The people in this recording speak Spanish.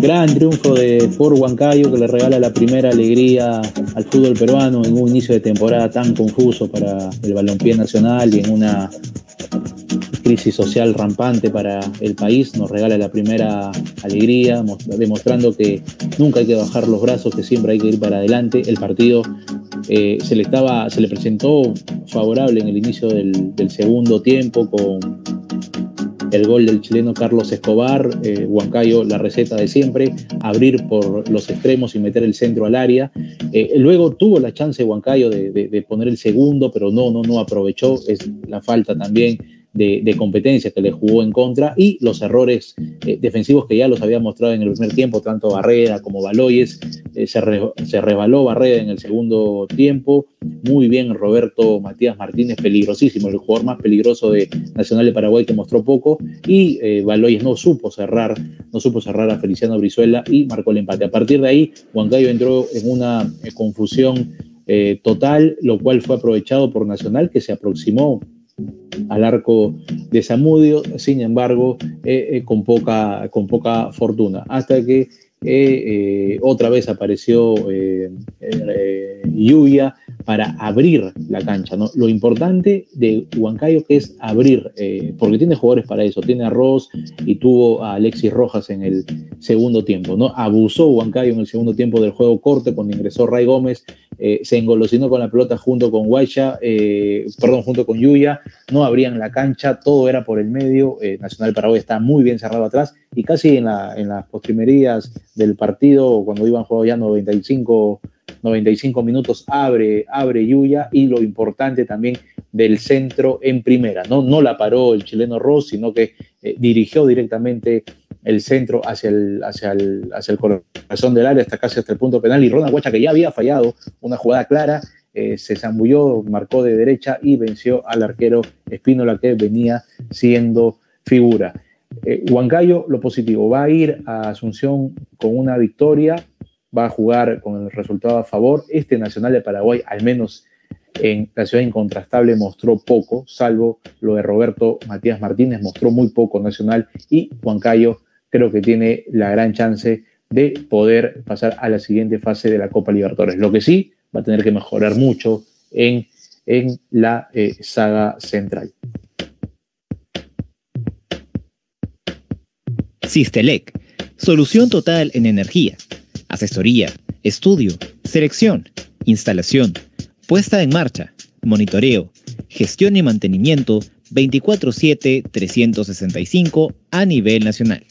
Gran triunfo de Ford Huancayo que le regala la primera alegría al fútbol peruano en un inicio de temporada tan confuso para el balompié nacional y en una crisis social rampante para el país. Nos regala la primera alegría, demostrando que nunca hay que bajar los brazos, que siempre hay que ir para adelante. El partido eh, se, le estaba, se le presentó favorable en el inicio del, del segundo tiempo con el gol del chileno Carlos Escobar, eh, Huancayo, la receta de siempre, abrir por los extremos y meter el centro al área. Eh, luego tuvo la chance Huancayo de, de, poner el segundo, pero no, no, no aprovechó. Es la falta también de, competencia que le jugó en contra y los errores eh, defensivos que ya los había mostrado en el primer tiempo, tanto Barreda como Baloyes. Eh, se, se, rebaló Barreda en el segundo tiempo. Muy bien Roberto Matías Martínez, peligrosísimo, el jugador más peligroso de Nacional de Paraguay que mostró poco. Y eh, Baloyes no supo cerrar, no supo cerrar a Feliciano Brizuela y marcó el empate. A partir de ahí, Huancayo entró en una confusión total, lo cual fue aprovechado por Nacional, que se aproximó al arco de Zamudio, sin embargo, eh, eh, con, poca, con poca fortuna, hasta que eh, otra vez apareció Lluvia para abrir la cancha. ¿no? Lo importante de Huancayo es abrir, porque tiene jugadores para eso, tiene a Ross y tuvo a Alexis Rojas en el segundo tiempo. ¿no? Abusó Huancayo en el segundo tiempo del juego corte cuando ingresó Ray Gómez eh, se engolosinó con la pelota junto con Guacha, eh, perdón, junto con Yuya, no abrían la cancha, todo era por el medio, eh, Nacional Paraguay está muy bien cerrado atrás y casi en, las postrimerías del partido, cuando iban jugando ya 95, 95 minutos, abre, abre Yuya y lo importante también del centro en primera, no, no la paró el chileno Ross, sino que dirigió directamente el centro hacia el, hacia el, hacia el corazón del área, hasta casi hasta el punto penal, y Ronald Guacha, que ya había fallado una jugada clara, eh, se zambulló, marcó de derecha y venció al arquero Espínola, que venía siendo figura. Eh, Huancayo, lo positivo, va a ir a Asunción con una victoria, va a jugar con el resultado a favor. Este Nacional de Paraguay, al menos en la ciudad incontrastable, mostró poco, salvo lo de Roberto Matías Martínez, mostró muy poco Nacional y Huancayo creo que tiene la gran chance de poder pasar a la siguiente fase de la Copa Libertadores. Lo que sí va a tener que mejorar mucho en, en la eh, saga central. Sistelec, solución total en energía, asesoría, estudio, selección, instalación, puesta en marcha, monitoreo, gestión y mantenimiento 24/7 365 a nivel nacional.